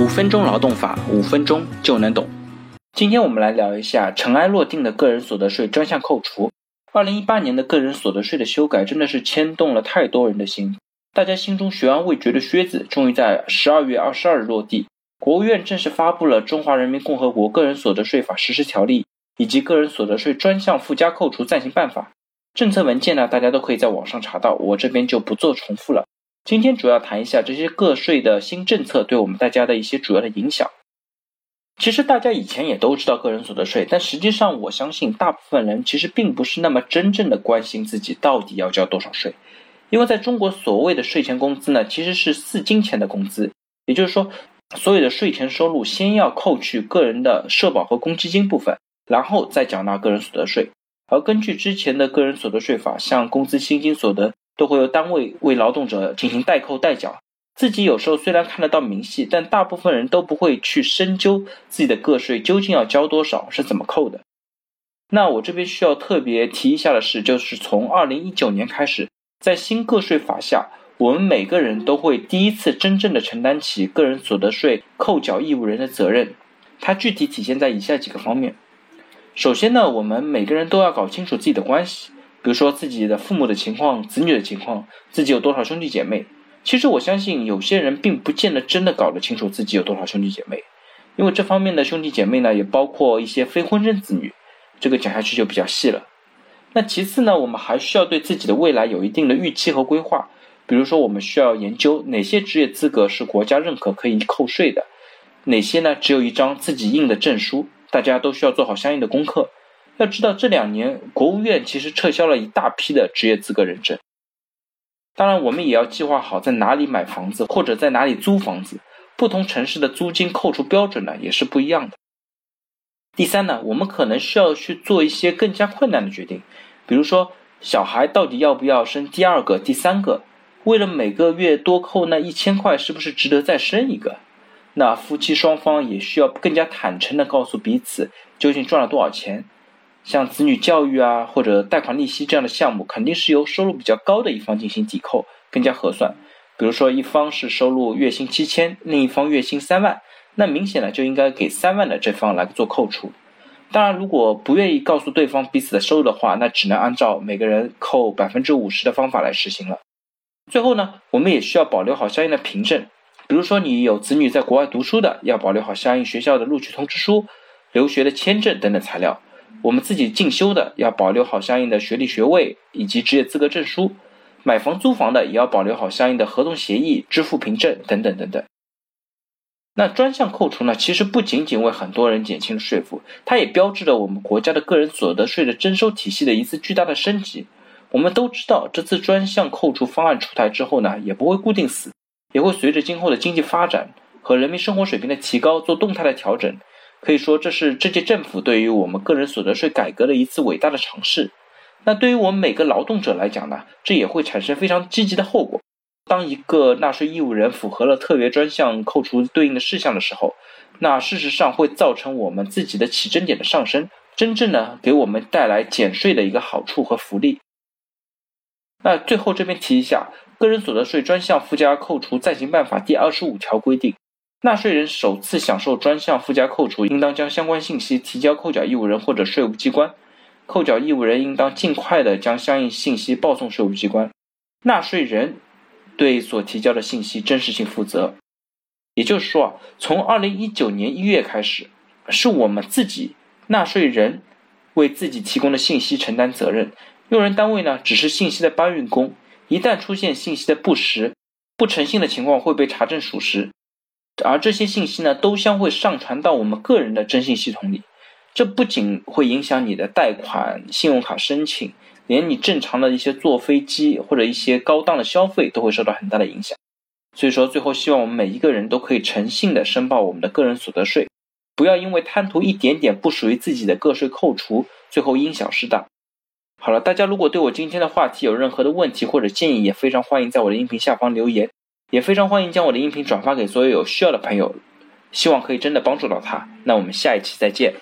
五分钟劳动法，五分钟就能懂。今天我们来聊一下尘埃落定的个人所得税专项扣除。二零一八年的个人所得税的修改真的是牵动了太多人的心，大家心中悬而未决的靴子终于在十二月二十二日落地。国务院正式发布了《中华人民共和国个人所得税法实施条例》以及《个人所得税专项附加扣除暂行办法》。政策文件呢，大家都可以在网上查到，我这边就不做重复了。今天主要谈一下这些个税的新政策对我们大家的一些主要的影响。其实大家以前也都知道个人所得税，但实际上我相信大部分人其实并不是那么真正的关心自己到底要交多少税，因为在中国所谓的税前工资呢，其实是四金钱的工资，也就是说，所有的税前收入先要扣去个人的社保和公积金部分，然后再缴纳个人所得税。而根据之前的个人所得税法，像工资、薪金所得。都会由单位为劳动者进行代扣代缴，自己有时候虽然看得到明细，但大部分人都不会去深究自己的个税究竟要交多少，是怎么扣的。那我这边需要特别提一下的是，就是从二零一九年开始，在新个税法下，我们每个人都会第一次真正的承担起个人所得税扣缴义务人的责任。它具体体现在以下几个方面。首先呢，我们每个人都要搞清楚自己的关系。比如说自己的父母的情况、子女的情况，自己有多少兄弟姐妹？其实我相信有些人并不见得真的搞得清楚自己有多少兄弟姐妹，因为这方面的兄弟姐妹呢，也包括一些非婚生子女，这个讲下去就比较细了。那其次呢，我们还需要对自己的未来有一定的预期和规划，比如说我们需要研究哪些职业资格是国家认可可以扣税的，哪些呢只有一张自己印的证书，大家都需要做好相应的功课。要知道，这两年国务院其实撤销了一大批的职业资格认证。当然，我们也要计划好在哪里买房子，或者在哪里租房子。不同城市的租金扣除标准呢，也是不一样的。第三呢，我们可能需要去做一些更加困难的决定，比如说，小孩到底要不要生第二个、第三个？为了每个月多扣那一千块，是不是值得再生一个？那夫妻双方也需要更加坦诚地告诉彼此，究竟赚了多少钱。像子女教育啊，或者贷款利息这样的项目，肯定是由收入比较高的一方进行抵扣，更加合算。比如说，一方是收入月薪七千，另一方月薪三万，那明显呢就应该给三万的这方来做扣除。当然，如果不愿意告诉对方彼此的收入的话，那只能按照每个人扣百分之五十的方法来实行了。最后呢，我们也需要保留好相应的凭证，比如说你有子女在国外读书的，要保留好相应学校的录取通知书、留学的签证等等材料。我们自己进修的要保留好相应的学历学位以及职业资格证书，买房租房的也要保留好相应的合同协议、支付凭证等等等等。那专项扣除呢，其实不仅仅为很多人减轻了税负，它也标志着我们国家的个人所得税的征收体系的一次巨大的升级。我们都知道，这次专项扣除方案出台之后呢，也不会固定死，也会随着今后的经济发展和人民生活水平的提高做动态的调整。可以说，这是这届政府对于我们个人所得税改革的一次伟大的尝试。那对于我们每个劳动者来讲呢，这也会产生非常积极的后果。当一个纳税义务人符合了特别专项扣除对应的事项的时候，那事实上会造成我们自己的起征点的上升，真正呢给我们带来减税的一个好处和福利。那最后这边提一下，《个人所得税专项附加扣除暂行办法》第二十五条规定。纳税人首次享受专项附加扣除，应当将相关信息提交扣缴义务人或者税务机关。扣缴义务人应当尽快的将相应信息报送税务机关。纳税人对所提交的信息真实性负责。也就是说啊，从二零一九年一月开始，是我们自己纳税人为自己提供的信息承担责任，用人单位呢只是信息的搬运工。一旦出现信息的不实、不诚信的情况，会被查证属实。而这些信息呢，都将会上传到我们个人的征信系统里。这不仅会影响你的贷款、信用卡申请，连你正常的一些坐飞机或者一些高档的消费都会受到很大的影响。所以说，最后希望我们每一个人都可以诚信的申报我们的个人所得税，不要因为贪图一点点不属于自己的个税扣除，最后因小失大。好了，大家如果对我今天的话题有任何的问题或者建议，也非常欢迎在我的音频下方留言。也非常欢迎将我的音频转发给所有有需要的朋友，希望可以真的帮助到他。那我们下一期再见。